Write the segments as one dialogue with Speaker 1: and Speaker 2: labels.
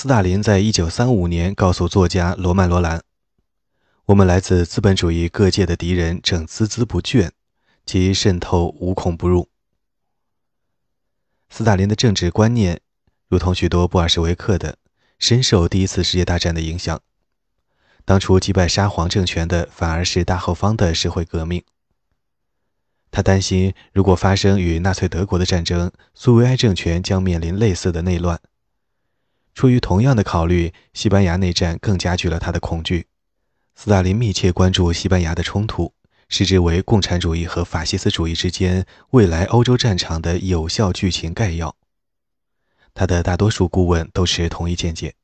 Speaker 1: 斯大林在一九三五年告诉作家罗曼·罗兰：“我们来自资本主义各界的敌人正孜孜不倦，其渗透无孔不入。”斯大林的政治观念，如同许多布尔什维克的，深受第一次世界大战的影响。当初击败沙皇政权的，反而是大后方的社会革命。他担心，如果发生与纳粹德国的战争，苏维埃政权将面临类似的内乱。出于同样的考虑，西班牙内战更加剧了他的恐惧。斯大林密切关注西班牙的冲突，视之为共产主义和法西斯主义之间未来欧洲战场的有效剧情概要。他的大多数顾问都持同一见解。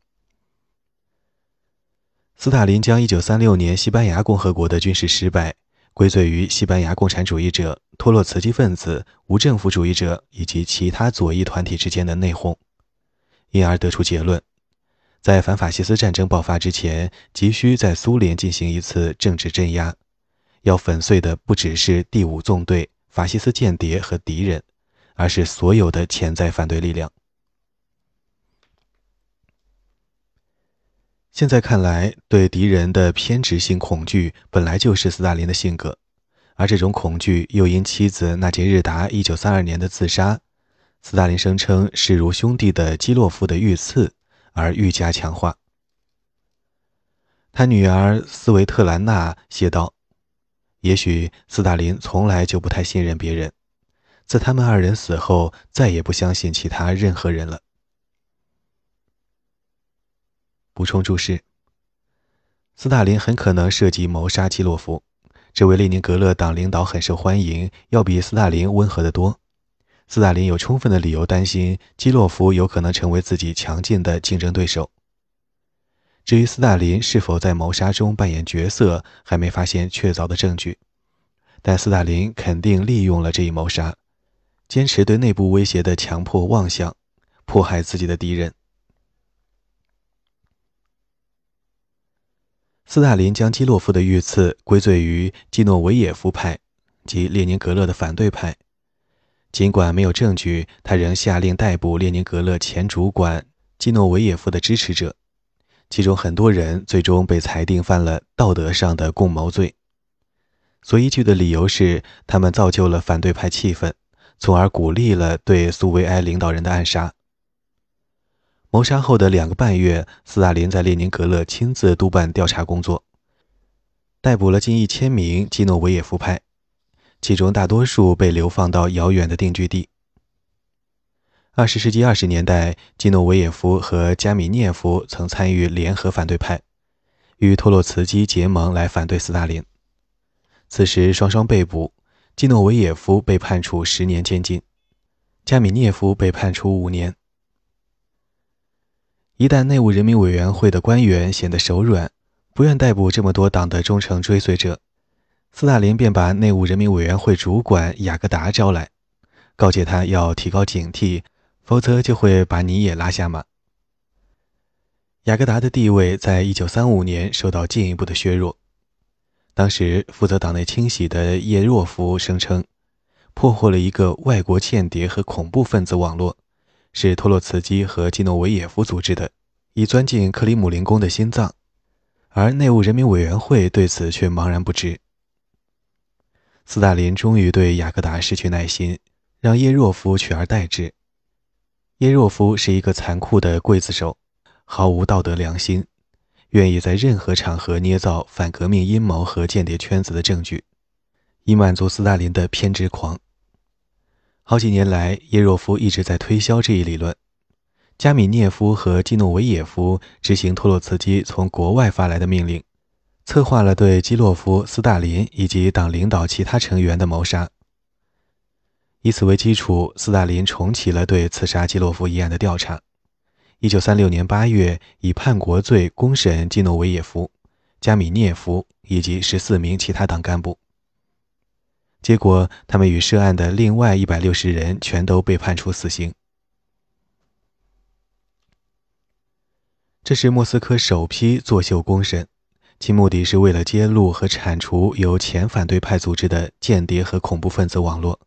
Speaker 1: 斯大林将1936年西班牙共和国的军事失败归罪于西班牙共产主义者、托洛茨基分子、无政府主义者以及其他左翼团体之间的内讧，因而得出结论：在反法西斯战争爆发之前，急需在苏联进行一次政治镇压，要粉碎的不只是第五纵队、法西斯间谍和敌人，而是所有的潜在反对力量。现在看来，对敌人的偏执性恐惧本来就是斯大林的性格，而这种恐惧又因妻子纳杰日达1932年的自杀，斯大林声称视如兄弟的基洛夫的遇刺而愈加强化。他女儿斯维特兰娜写道：“也许斯大林从来就不太信任别人，自他们二人死后，再也不相信其他任何人了。”补充注释：斯大林很可能涉及谋杀基洛夫。这位列宁格勒党领导很受欢迎，要比斯大林温和得多。斯大林有充分的理由担心基洛夫有可能成为自己强劲的竞争对手。至于斯大林是否在谋杀中扮演角色，还没发现确凿的证据。但斯大林肯定利用了这一谋杀，坚持对内部威胁的强迫妄想，迫害自己的敌人。斯大林将基洛夫的遇刺归罪于基诺维也夫派及列宁格勒的反对派，尽管没有证据，他仍下令逮捕列宁格勒前主管基诺维也夫的支持者，其中很多人最终被裁定犯了道德上的共谋罪。所依据的理由是，他们造就了反对派气氛，从而鼓励了对苏维埃领导人的暗杀。谋杀后的两个半月，斯大林在列宁格勒亲自督办调查工作，逮捕了近一千名基诺维也夫派，其中大多数被流放到遥远的定居地。二十世纪二十年代，基诺维也夫和加米涅夫曾参与联合反对派，与托洛茨基结盟来反对斯大林。此时双双被捕，基诺维也夫被判处十年监禁，加米涅夫被判处五年。一旦内务人民委员会的官员显得手软，不愿逮捕这么多党的忠诚追随者，斯大林便把内务人民委员会主管雅各达招来，告诫他要提高警惕，否则就会把你也拉下马。雅各达的地位在一九三五年受到进一步的削弱。当时负责党内清洗的叶若夫声称，破获了一个外国间谍和恐怖分子网络。是托洛茨基和基诺维也夫组织的，以钻进克里姆林宫的心脏，而内务人民委员会对此却茫然不知。斯大林终于对雅各达失去耐心，让叶若夫取而代之。叶若夫是一个残酷的刽子手，毫无道德良心，愿意在任何场合捏造反革命阴谋和间谍圈子的证据，以满足斯大林的偏执狂。好几年来，叶若夫一直在推销这一理论。加米涅夫和基诺维也夫执行托洛茨基从国外发来的命令，策划了对基洛夫、斯大林以及党领导其他成员的谋杀。以此为基础，斯大林重启了对刺杀基洛夫一案的调查。一九三六年八月，以叛国罪公审基诺维也夫、加米涅夫以及十四名其他党干部。结果，他们与涉案的另外一百六十人全都被判处死刑。这是莫斯科首批作秀公审，其目的是为了揭露和铲除由前反对派组织的间谍和恐怖分子网络。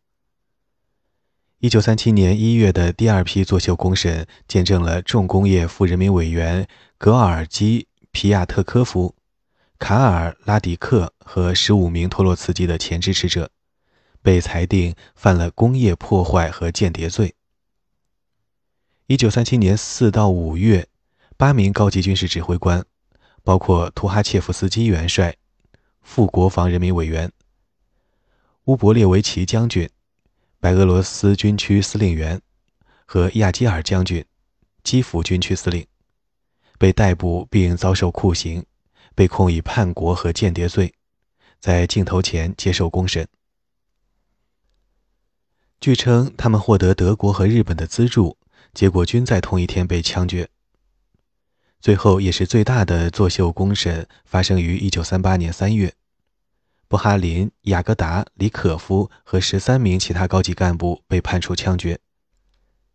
Speaker 1: 一九三七年一月的第二批作秀公审，见证了重工业副人民委员格尔基·皮亚特科夫、卡尔·拉迪克和十五名托洛茨基的前支持者，被裁定犯了工业破坏和间谍罪。一九三七年四到五月，八名高级军事指挥官，包括图哈切夫斯基元帅、副国防人民委员乌博列维奇将军、白俄罗斯军区司令员和亚基尔将军、基辅军区司令，被逮捕并遭受酷刑，被控以叛国和间谍罪，在镜头前接受公审。据称，他们获得德国和日本的资助。结果均在同一天被枪决。最后也是最大的作秀公审发生于1938年3月，布哈林、雅各达、李可夫和十三名其他高级干部被判处枪决，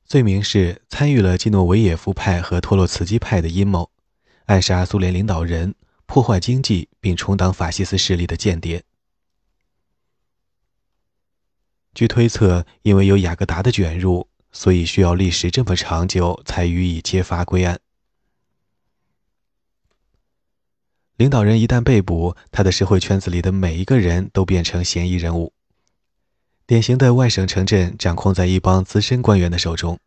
Speaker 1: 罪名是参与了基诺维也夫派和托洛茨基派的阴谋，暗杀苏联领导人，破坏经济并充当法西斯势力的间谍。据推测，因为有雅各达的卷入。所以需要历时这么长久才予以揭发归案。领导人一旦被捕，他的社会圈子里的每一个人都变成嫌疑人物。典型的外省城镇掌控在一帮资深官员的手中，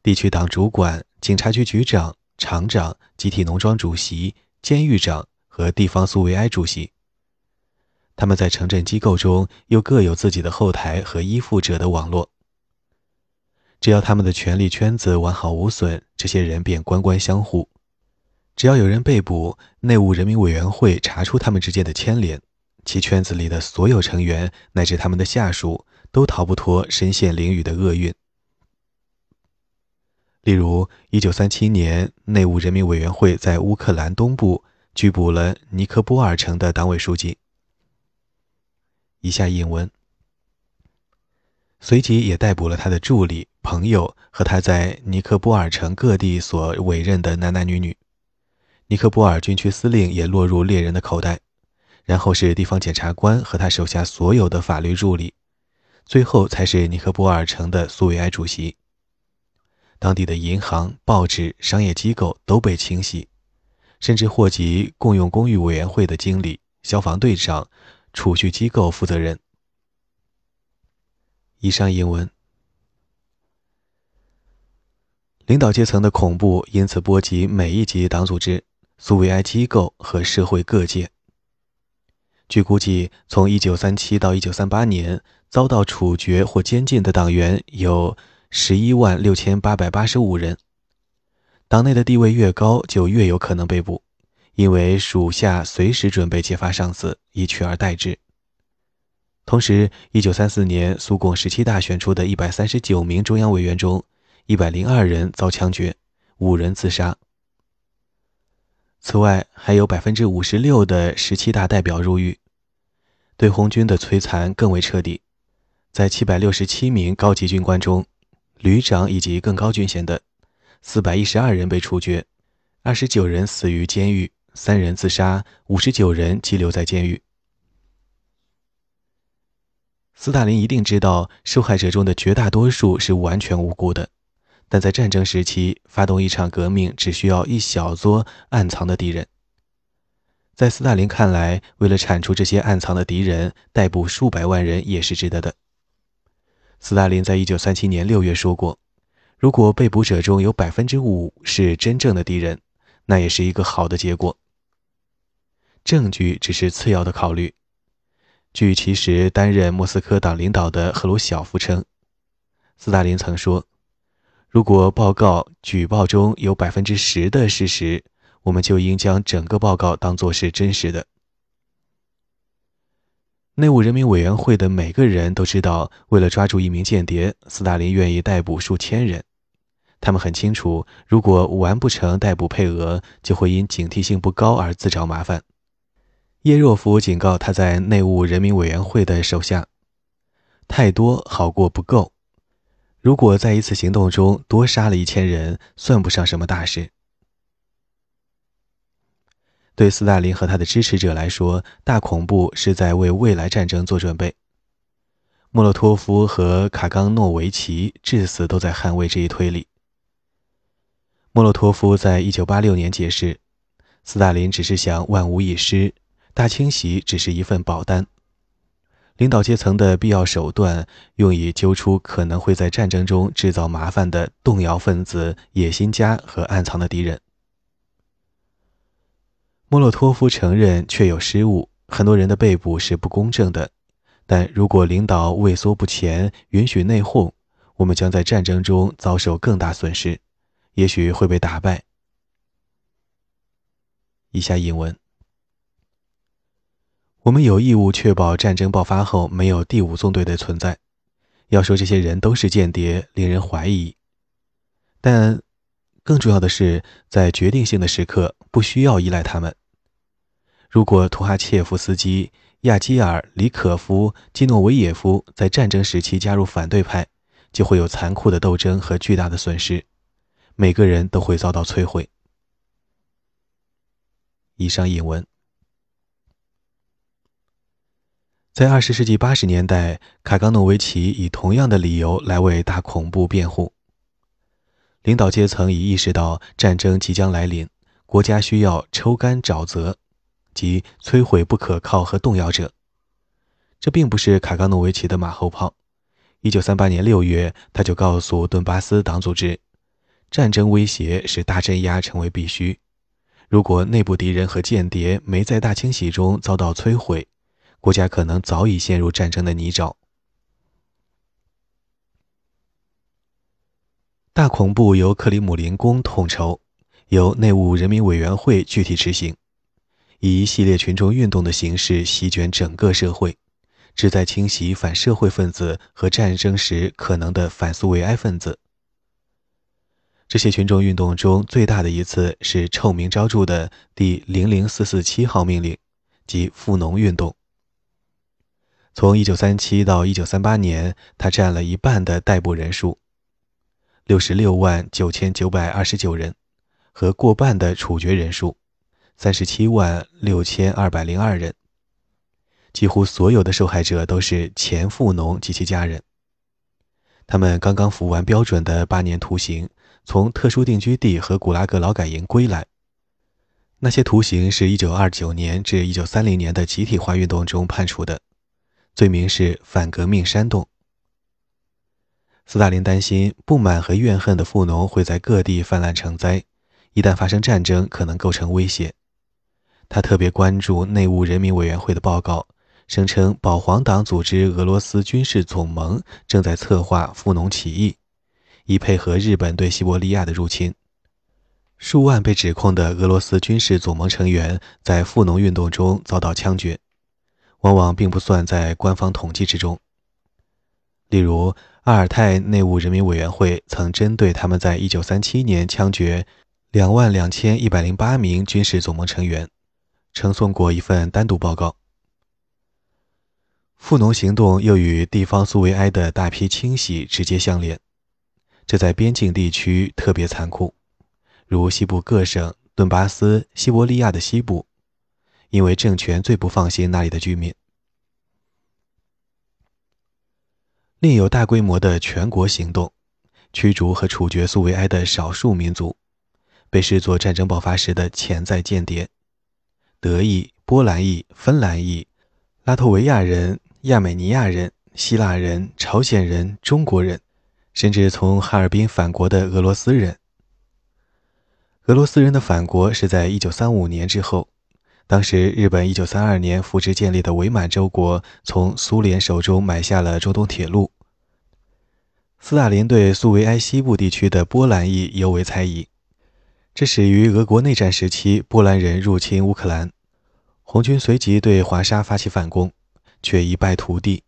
Speaker 1: 地区党主管、警察局局长、厂长、集体农庄主席、监狱长和地方苏维埃主席。他们在城镇机构中又各有自己的后台和依附者的网络。只要他们的权力圈子完好无损，这些人便官官相护。只要有人被捕，内务人民委员会查出他们之间的牵连，其圈子里的所有成员乃至他们的下属都逃不脱身陷囹圄的厄运。例如，1937年，内务人民委员会在乌克兰东部拘捕了尼科波尔城的党委书记。以下引文。随即也逮捕了他的助理、朋友和他在尼科波尔城各地所委任的男男女女。尼科波尔军区司令也落入猎人的口袋，然后是地方检察官和他手下所有的法律助理，最后才是尼科波尔城的苏维埃主席。当地的银行、报纸、商业机构都被清洗，甚至祸及共用公寓委员会的经理、消防队长、储蓄机构负责人。以上英文，领导阶层的恐怖因此波及每一级党组织、苏维埃机构和社会各界。据估计，从1937到1938年，遭到处决或监禁的党员有11万6885人。党内的地位越高，就越有可能被捕，因为属下随时准备揭发上司，以取而代之。同时，1934年苏共十七大选出的一百三十九名中央委员中，一百零二人遭枪决，五人自杀。此外，还有百分之五十六的十七大代表入狱。对红军的摧残更为彻底，在七百六十七名高级军官中，旅长以及更高军衔的四百一十二人被处决，二十九人死于监狱，三人自杀，五十九人羁留在监狱。斯大林一定知道，受害者中的绝大多数是完全无辜的，但在战争时期发动一场革命只需要一小撮暗藏的敌人。在斯大林看来，为了铲除这些暗藏的敌人，逮捕数百万人也是值得的。斯大林在一九三七年六月说过：“如果被捕者中有百分之五是真正的敌人，那也是一个好的结果。证据只是次要的考虑。”据其时担任莫斯科党领导的赫鲁晓夫称，斯大林曾说：“如果报告举报中有百分之十的事实，我们就应将整个报告当作是真实的。”内务人民委员会的每个人都知道，为了抓住一名间谍，斯大林愿意逮捕数千人。他们很清楚，如果完不成逮捕配额，就会因警惕性不高而自找麻烦。叶若夫警告他在内务人民委员会的手下：“太多好过不够。如果在一次行动中多杀了一千人，算不上什么大事。”对斯大林和他的支持者来说，大恐怖是在为未来战争做准备。莫洛托夫和卡冈诺维奇至死都在捍卫这一推理。莫洛托夫在一九八六年解释，斯大林只是想万无一失，大清洗只是一份保单。领导阶层的必要手段，用以揪出可能会在战争中制造麻烦的动摇分子、野心家和暗藏的敌人。莫洛托夫承认确有失误，很多人的被捕是不公正的。但如果领导畏缩不前，允许内讧，我们将在战争中遭受更大损失，也许会被打败。以下引文。我们有义务确保战争爆发后没有第五纵队的存在。要说这些人都是间谍，令人怀疑。但更重要的是，在决定性的时刻，不需要依赖他们。如果图哈切夫斯基、亚基尔、里可夫、基诺维耶夫在战争时期加入反对派，就会有残酷的斗争和巨大的损失，每个人都会遭到摧毁。以上引文。在二十世纪八十年代，卡冈诺维奇以同样的理由来为大恐怖辩护。领导阶层已意识到战争即将来临，国家需要抽干沼泽，即摧毁不可靠和动摇者。这并不是卡冈诺维奇的马后炮。一九三八年六月，他就告诉顿巴斯党组织，战争威胁使大镇压成为必须。如果内部敌人和间谍没在大清洗中遭到摧毁，国家可能早已陷入战争的泥沼。大恐怖由克里姆林宫统筹，由内务人民委员会具体执行，以一系列群众运动的形式席卷整个社会，旨在清洗反社会分子和战争时可能的反苏维埃分子。这些群众运动中最大的一次是臭名昭著的第零零四四七号命令，即富农运动。从1937到1938年，他占了一半的逮捕人数，66万9929人，和过半的处决人数，37万6202人。几乎所有的受害者都是前富农及其家人。他们刚刚服完标准的八年徒刑，从特殊定居地和古拉格劳改营归来。那些徒刑是一929年至1930年的集体化运动中判处的。罪名是反革命煽动。斯大林担心不满和怨恨的富农会在各地泛滥成灾，一旦发生战争，可能构成威胁。他特别关注内务人民委员会的报告，声称保皇党组织俄罗斯军事总盟正在策划富农起义，以配合日本对西伯利亚的入侵。数万被指控的俄罗斯军事总盟成员在富农运动中遭到枪决。往往并不算在官方统计之中。例如，阿尔泰内务人民委员会曾针对他们在1937年枪决2万2108名军事总盟成员，呈送过一份单独报告。富农行动又与地方苏维埃的大批清洗直接相连，这在边境地区特别残酷，如西部各省、顿巴斯、西伯利亚的西部。因为政权最不放心那里的居民。另有大规模的全国行动，驱逐和处决苏维埃的少数民族，被视作战争爆发时的潜在间谍。德裔、波兰裔、芬兰裔、拉脱维亚人、亚美尼亚人、希腊人、朝鲜人、中国人，甚至从哈尔滨返国的俄罗斯人。俄罗斯人的返国是在一九三五年之后。当时，日本1932年扶植建立的伪满洲国从苏联手中买下了中东铁路。斯大林对苏维埃西部地区的波兰裔尤为猜疑，这始于俄国内战时期波兰人入侵乌克兰，红军随即对华沙发起反攻，却一败涂地。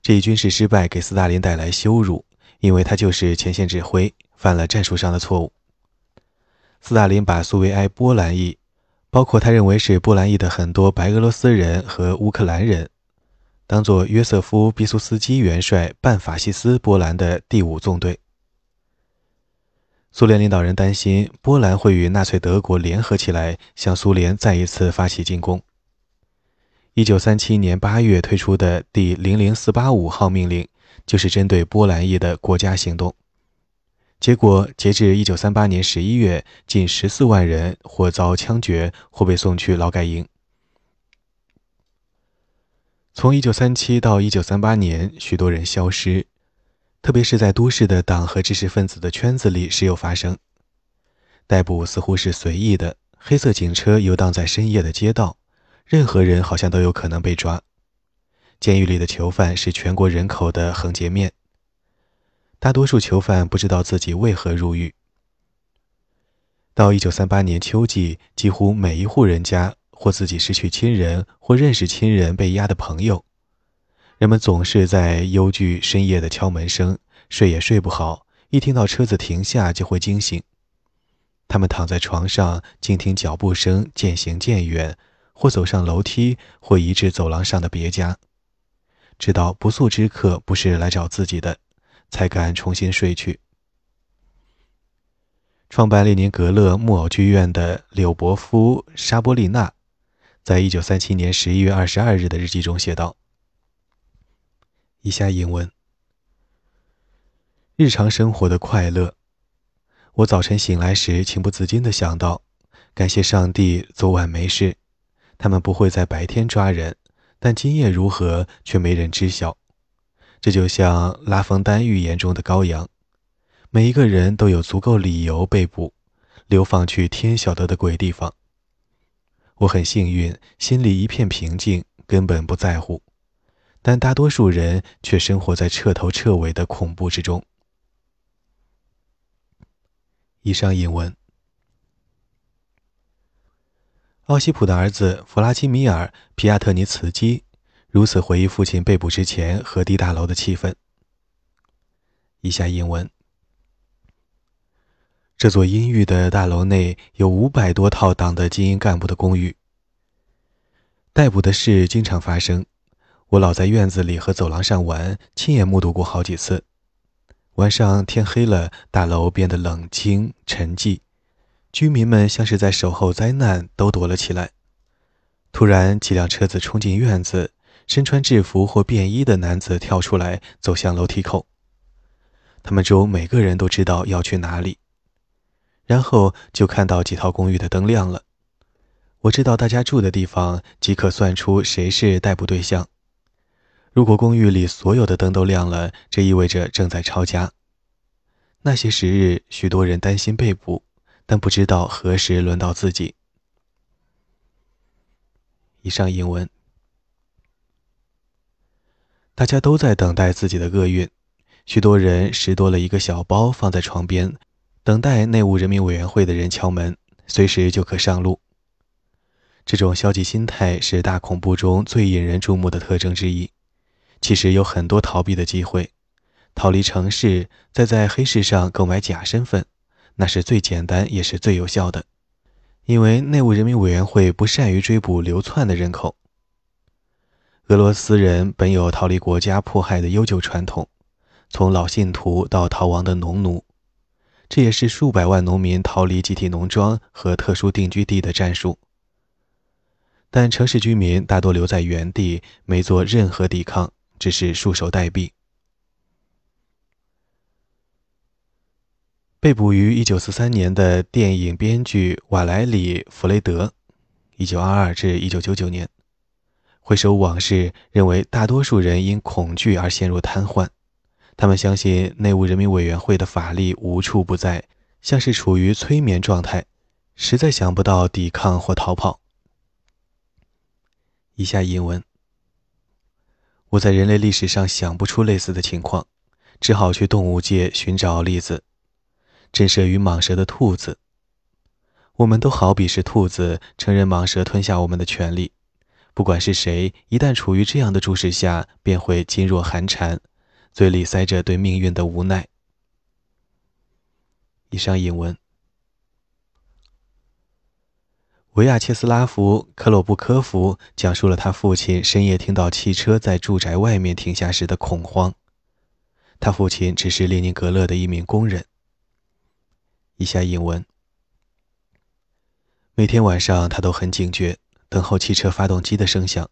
Speaker 1: 这一军事失败给斯大林带来羞辱，因为他就是前线指挥，犯了战术上的错误。斯大林把苏维埃波兰裔。包括他认为是波兰裔的很多白俄罗斯人和乌克兰人，当做约瑟夫·毕苏斯基元帅半法西斯波兰的第五纵队。苏联领导人担心波兰会与纳粹德国联合起来，向苏联再一次发起进攻。一九三七年八月推出的第零零四八五号命令，就是针对波兰裔的国家行动。结果，截至一九三八年十一月，近十四万人或遭枪决，或被送去劳改营。从一九三七到一九三八年，许多人消失，特别是在都市的党和知识分子的圈子里时有发生。逮捕似乎是随意的，黑色警车游荡在深夜的街道。任何人好像都有可能被抓。监狱里的囚犯是全国人口的横截面。大多数囚犯不知道自己为何入狱。到1938年秋季，几乎每一户人家或自己失去亲人，或认识亲人被押的朋友，人们总是在忧惧深夜的敲门声，睡也睡不好，一听到车子停下就会惊醒。他们躺在床上，静听脚步声渐行渐远。或走上楼梯，或移至走廊上的别家，知道不速之客不是来找自己的，才敢重新睡去。创办列宁格勒木偶剧院的柳伯夫·沙波利娜，在一九三七年十一月二十二日的日记中写道：“以下引文：日常生活的快乐。我早晨醒来时，情不自禁地想到，感谢上帝，昨晚没事。”他们不会在白天抓人，但今夜如何却没人知晓。这就像拉封丹预言中的羔羊，每一个人都有足够理由被捕，流放去天晓得的鬼地方。我很幸运，心里一片平静，根本不在乎。但大多数人却生活在彻头彻尾的恐怖之中。以上引文。奥西普的儿子弗拉基米尔·皮亚特尼茨基如此回忆父亲被捕之前河堤大楼的气氛。以下引文：这座阴郁的大楼内有五百多套党的精英干部的公寓。逮捕的事经常发生，我老在院子里和走廊上玩，亲眼目睹过好几次。晚上天黑了，大楼变得冷清沉寂。居民们像是在守候灾难，都躲了起来。突然，几辆车子冲进院子，身穿制服或便衣的男子跳出来，走向楼梯口。他们中每个人都知道要去哪里。然后就看到几套公寓的灯亮了。我知道大家住的地方，即可算出谁是逮捕对象。如果公寓里所有的灯都亮了，这意味着正在抄家。那些时日，许多人担心被捕。但不知道何时轮到自己。以上英文，大家都在等待自己的厄运。许多人拾多了一个小包放在床边，等待内务人民委员会的人敲门，随时就可上路。这种消极心态是大恐怖中最引人注目的特征之一。其实有很多逃避的机会：逃离城市，再在黑市上购买假身份。那是最简单也是最有效的，因为内务人民委员会不善于追捕流窜的人口。俄罗斯人本有逃离国家迫害的悠久传统，从老信徒到逃亡的农奴，这也是数百万农民逃离集体农庄和特殊定居地的战术。但城市居民大多留在原地，没做任何抵抗，只是束手待毙。被捕于1943年的电影编剧瓦莱里·弗雷德，1922至1999年。回首往事，认为大多数人因恐惧而陷入瘫痪。他们相信内务人民委员会的法力无处不在，像是处于催眠状态，实在想不到抵抗或逃跑。以下引文：我在人类历史上想不出类似的情况，只好去动物界寻找例子。震慑于蟒蛇的兔子，我们都好比是兔子，承认蟒蛇吞下我们的权利。不管是谁，一旦处于这样的注视下，便会噤若寒蝉，嘴里塞着对命运的无奈。以上引文。维亚切斯拉夫·克洛布科夫讲述了他父亲深夜听到汽车在住宅外面停下时的恐慌。他父亲只是列宁格勒的一名工人。以下引文：每天晚上，他都很警觉，等候汽车发动机的声响。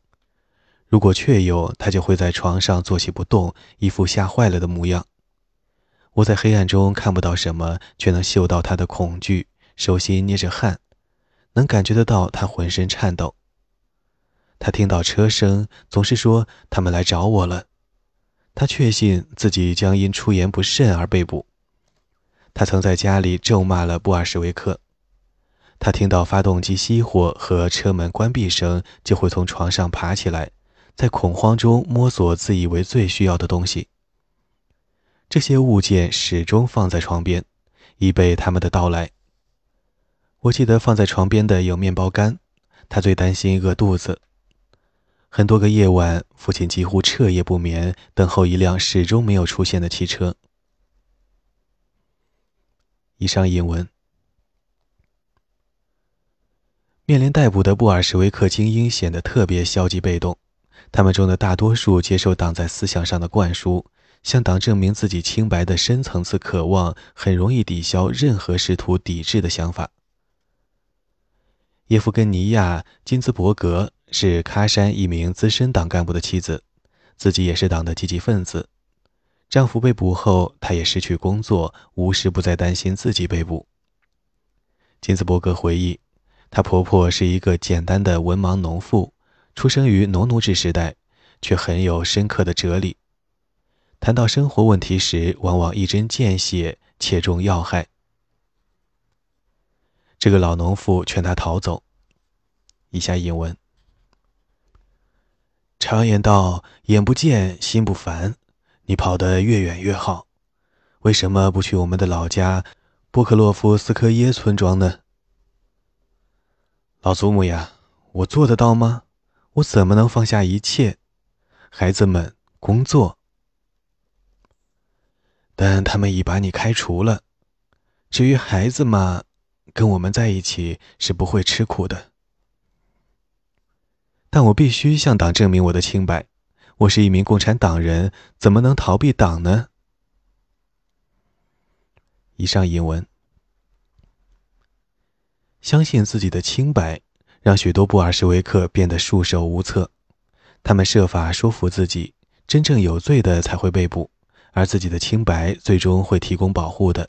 Speaker 1: 如果确有，他就会在床上坐起不动，一副吓坏了的模样。我在黑暗中看不到什么，却能嗅到他的恐惧，手心捏着汗，能感觉得到他浑身颤抖。他听到车声，总是说他们来找我了。他确信自己将因出言不慎而被捕。他曾在家里咒骂了布尔什维克。他听到发动机熄火和车门关闭声，就会从床上爬起来。在恐慌中摸索自以为最需要的东西。这些物件始终放在床边，以备他们的到来。我记得放在床边的有面包干，他最担心饿肚子。很多个夜晚，父亲几乎彻夜不眠，等候一辆始终没有出现的汽车。以上引文。面临逮捕的布尔什维克精英显得特别消极被动。他们中的大多数接受党在思想上的灌输，向党证明自己清白的深层次渴望，很容易抵消任何试图抵制的想法。叶夫根尼亚·金兹伯格是喀山一名资深党干部的妻子，自己也是党的积极分子。丈夫被捕后，她也失去工作，无时不在担心自己被捕。金兹伯格回忆，她婆婆是一个简单的文盲农妇。出生于农奴制时代，却很有深刻的哲理。谈到生活问题时，往往一针见血，切中要害。这个老农妇劝他逃走。以下引文：常言道，眼不见心不烦，你跑得越远越好。为什么不去我们的老家波克洛夫斯科耶村庄呢？老祖母呀，我做得到吗？我怎么能放下一切，孩子们工作？但他们已把你开除了。至于孩子嘛，跟我们在一起是不会吃苦的。但我必须向党证明我的清白。我是一名共产党人，怎么能逃避党呢？以上引文，相信自己的清白。让许多布尔什维克变得束手无策，他们设法说服自己，真正有罪的才会被捕，而自己的清白最终会提供保护的。